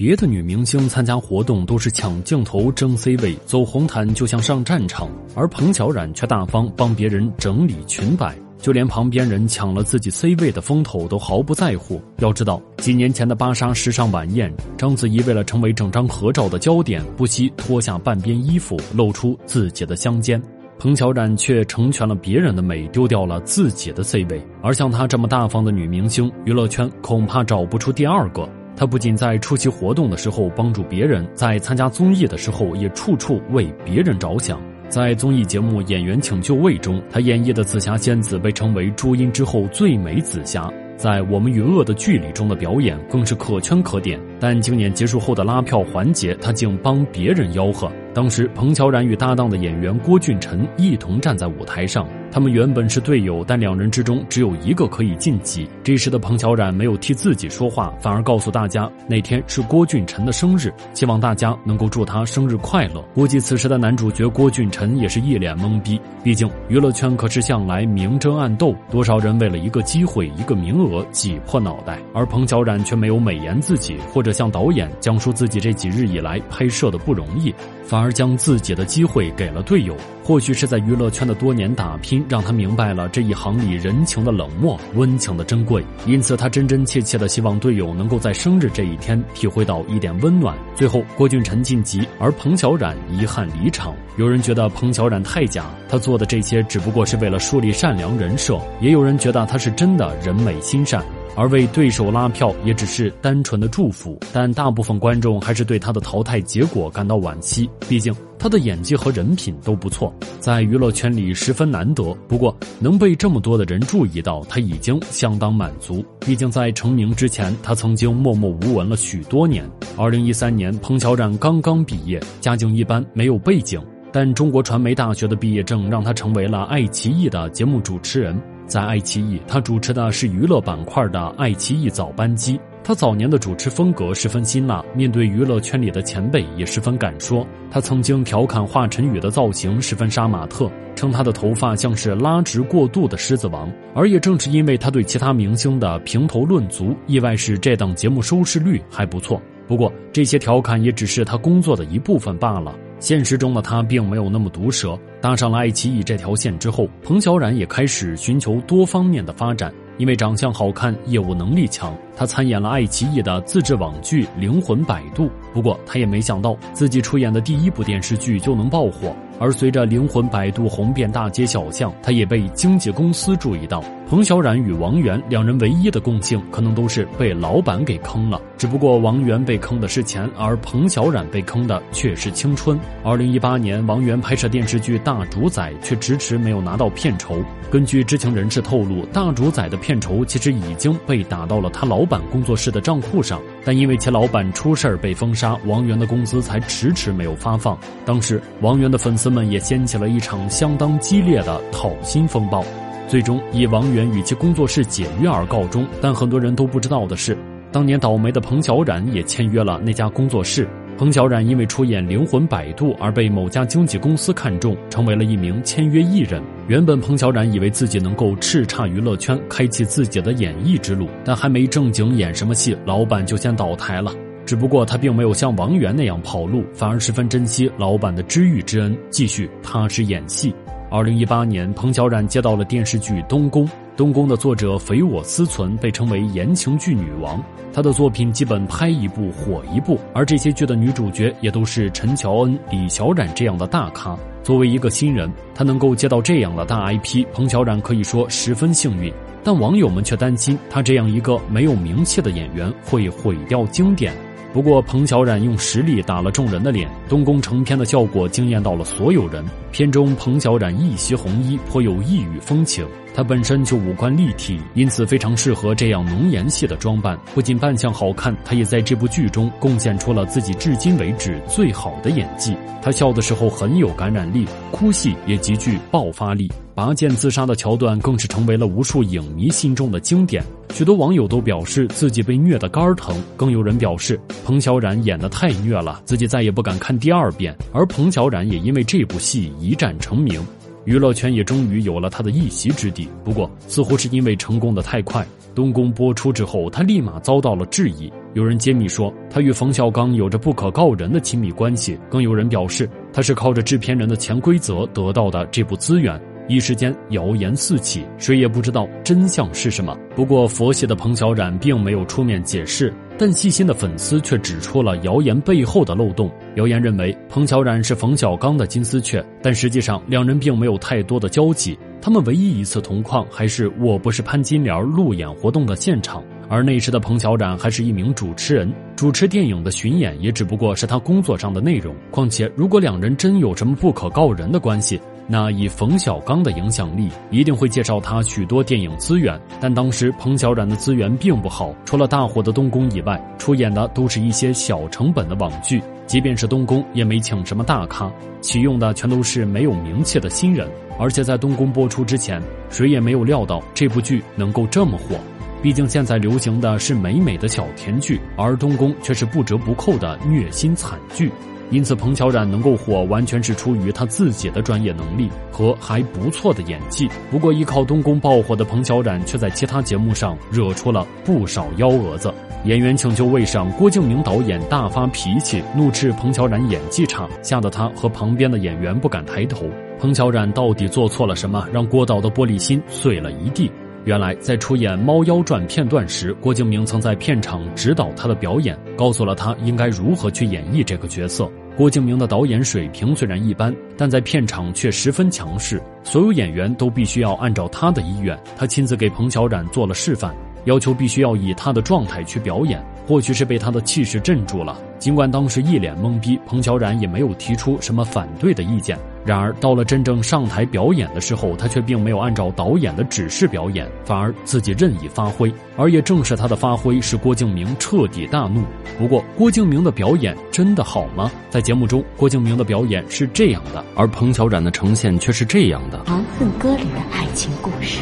别的女明星参加活动都是抢镜头、争 C 位、走红毯，就像上战场，而彭小冉却大方帮别人整理裙摆，就连旁边人抢了自己 C 位的风头都毫不在乎。要知道，几年前的芭莎时尚晚宴，章子怡为了成为整张合照的焦点，不惜脱下半边衣服，露出自己的香肩。彭小冉却成全了别人的美，丢掉了自己的 C 位。而像她这么大方的女明星，娱乐圈恐怕找不出第二个。他不仅在出席活动的时候帮助别人，在参加综艺的时候也处处为别人着想。在综艺节目《演员请就位》中，他演绎的紫霞仙子被称为朱茵之后最美紫霞。在《我们与恶的距离》中的表演更是可圈可点。但今年结束后的拉票环节，他竟帮别人吆喝。当时，彭乔冉与搭档的演员郭俊辰一同站在舞台上。他们原本是队友，但两人之中只有一个可以晋级。这时的彭小冉没有替自己说话，反而告诉大家那天是郭俊辰的生日，希望大家能够祝他生日快乐。估计此时的男主角郭俊辰也是一脸懵逼，毕竟娱乐圈可是向来明争暗斗，多少人为了一个机会、一个名额挤破脑袋，而彭小冉却没有美言自己，或者向导演讲述自己这几日以来拍摄的不容易。反而将自己的机会给了队友，或许是在娱乐圈的多年打拼，让他明白了这一行里人情的冷漠、温情的珍贵。因此，他真真切切的希望队友能够在生日这一天体会到一点温暖。最后，郭俊辰晋级，而彭小冉遗憾离场。有人觉得彭小冉太假，他做的这些只不过是为了树立善良人设；也有人觉得他是真的人美心善。而为对手拉票也只是单纯的祝福，但大部分观众还是对他的淘汰结果感到惋惜。毕竟他的演技和人品都不错，在娱乐圈里十分难得。不过能被这么多的人注意到，他已经相当满足。毕竟在成名之前，他曾经默默无闻了许多年。二零一三年，彭乔冉刚刚毕业，家境一般，没有背景，但中国传媒大学的毕业证让他成为了爱奇艺的节目主持人。在爱奇艺，他主持的是娱乐板块的爱奇艺早班机。他早年的主持风格十分辛辣，面对娱乐圈里的前辈也十分敢说。他曾经调侃华晨宇的造型十分杀马特，称他的头发像是拉直过度的狮子王。而也正是因为他对其他明星的评头论足，意外使这档节目收视率还不错。不过这些调侃也只是他工作的一部分罢了。现实中的他并没有那么毒舌。搭上了爱奇艺这条线之后，彭小苒也开始寻求多方面的发展。因为长相好看，业务能力强，他参演了爱奇艺的自制网剧《灵魂摆渡》。不过，他也没想到自己出演的第一部电视剧就能爆火。而随着《灵魂摆渡》红遍大街小巷，他也被经纪公司注意到。彭小冉与王源两人唯一的共性，可能都是被老板给坑了。只不过王源被坑的是钱，而彭小冉被坑的却是青春。二零一八年，王源拍摄电视剧《大主宰》，却迟迟没有拿到片酬。根据知情人士透露，《大主宰》的片酬其实已经被打到了他老板工作室的账户上，但因为其老板出事儿被封杀，王源的工资才迟迟没有发放。当时，王源的粉丝。们也掀起了一场相当激烈的讨薪风暴，最终以王源与其工作室解约而告终。但很多人都不知道的是，当年倒霉的彭小苒也签约了那家工作室。彭小冉因为出演《灵魂摆渡》而被某家经纪公司看中，成为了一名签约艺人。原本彭小冉以为自己能够叱咤娱乐圈，开启自己的演艺之路，但还没正经演什么戏，老板就先倒台了。只不过他并没有像王源那样跑路，反而十分珍惜老板的知遇之恩，继续踏实演戏。二零一八年，彭小冉接到了电视剧《东宫》，《东宫》的作者匪我思存被称为言情剧女王，她的作品基本拍一部火一部，而这些剧的女主角也都是陈乔恩、李小冉这样的大咖。作为一个新人，她能够接到这样的大 IP，彭小冉可以说十分幸运。但网友们却担心，她这样一个没有名气的演员会毁掉经典。不过，彭小冉用实力打了众人的脸，东宫成片的效果惊艳到了所有人。片中彭小冉一袭红衣，颇有异域风情。她本身就五官立体，因此非常适合这样浓颜系的装扮。不仅扮相好看，她也在这部剧中贡献出了自己至今为止最好的演技。她笑的时候很有感染力，哭戏也极具爆发力。拔剑自杀的桥段更是成为了无数影迷心中的经典。许多网友都表示自己被虐得肝疼，更有人表示彭小冉演得太虐了，自己再也不敢看第二遍。而彭小冉也因为这部戏一战成名，娱乐圈也终于有了他的一席之地。不过，似乎是因为成功的太快，东宫播出之后，他立马遭到了质疑。有人揭秘说他与冯小刚有着不可告人的亲密关系，更有人表示他是靠着制片人的潜规则得到的这部资源。一时间谣言四起，谁也不知道真相是什么。不过佛系的彭小苒并没有出面解释，但细心的粉丝却指出了谣言背后的漏洞。谣言认为彭小苒是冯小刚的金丝雀，但实际上两人并没有太多的交集。他们唯一一次同框还是《我不是潘金莲》路演活动的现场，而那时的彭小苒还是一名主持人，主持电影的巡演也只不过是他工作上的内容。况且，如果两人真有什么不可告人的关系，那以冯小刚的影响力，一定会介绍他许多电影资源。但当时彭小苒的资源并不好，除了大火的东宫以外，出演的都是一些小成本的网剧。即便是东宫，也没请什么大咖，启用的全都是没有名气的新人。而且在东宫播出之前，谁也没有料到这部剧能够这么火。毕竟现在流行的是美美的小甜剧，而东宫却是不折不扣的虐心惨剧。因此，彭小苒能够火，完全是出于他自己的专业能力和还不错的演技。不过，依靠东宫爆火的彭小苒，却在其他节目上惹出了不少幺蛾子。演员请就位上，郭敬明导演大发脾气，怒斥彭小苒演技差，吓得他和旁边的演员不敢抬头。彭小苒到底做错了什么，让郭导的玻璃心碎了一地？原来，在出演《猫妖传》片段时，郭敬明曾在片场指导他的表演，告诉了他应该如何去演绎这个角色。郭敬明的导演水平虽然一般，但在片场却十分强势，所有演员都必须要按照他的意愿。他亲自给彭小苒做了示范，要求必须要以他的状态去表演。或许是被他的气势镇住了，尽管当时一脸懵逼，彭小苒也没有提出什么反对的意见。然而，到了真正上台表演的时候，他却并没有按照导演的指示表演，反而自己任意发挥。而也正是他的发挥，使郭敬明彻底大怒。不过，郭敬明的表演真的好吗？在节目中，郭敬明的表演是这样的，而彭小苒的呈现却是这样的。《长恨歌》里的爱情故事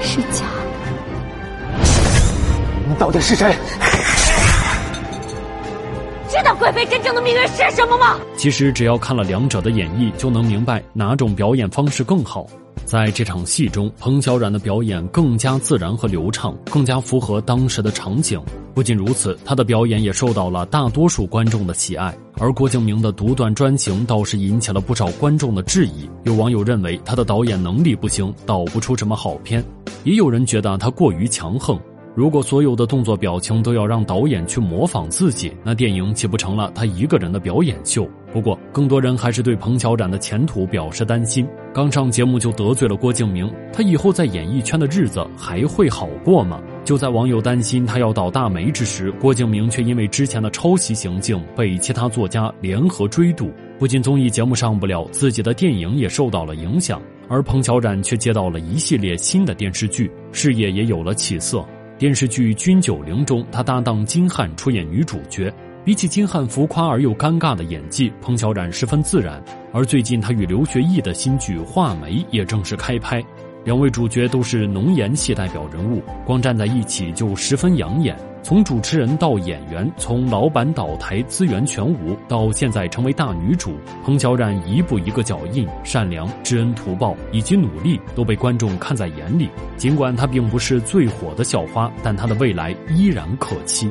是假的。你到底是谁？知道贵妃真正的命运是什么吗？其实只要看了两者的演绎，就能明白哪种表演方式更好。在这场戏中，彭小苒的表演更加自然和流畅，更加符合当时的场景。不仅如此，他的表演也受到了大多数观众的喜爱。而郭敬明的独断专行倒是引起了不少观众的质疑。有网友认为他的导演能力不行，导不出什么好片；也有人觉得他过于强横。如果所有的动作表情都要让导演去模仿自己，那电影岂不成了他一个人的表演秀？不过，更多人还是对彭小苒的前途表示担心。刚上节目就得罪了郭敬明，他以后在演艺圈的日子还会好过吗？就在网友担心他要倒大霉之时，郭敬明却因为之前的抄袭行径被其他作家联合追堵，不仅综艺节目上不了，自己的电影也受到了影响。而彭小苒却接到了一系列新的电视剧，事业也有了起色。电视剧《军九龄》中，他搭档金瀚出演女主角。比起金瀚浮夸而又尴尬的演技，彭小苒十分自然。而最近他与刘学义的新剧《画眉》也正式开拍。两位主角都是浓颜系代表人物，光站在一起就十分养眼。从主持人到演员，从老板倒台资源全无，到现在成为大女主，彭小苒一步一个脚印，善良、知恩图报以及努力都被观众看在眼里。尽管她并不是最火的校花，但她的未来依然可期。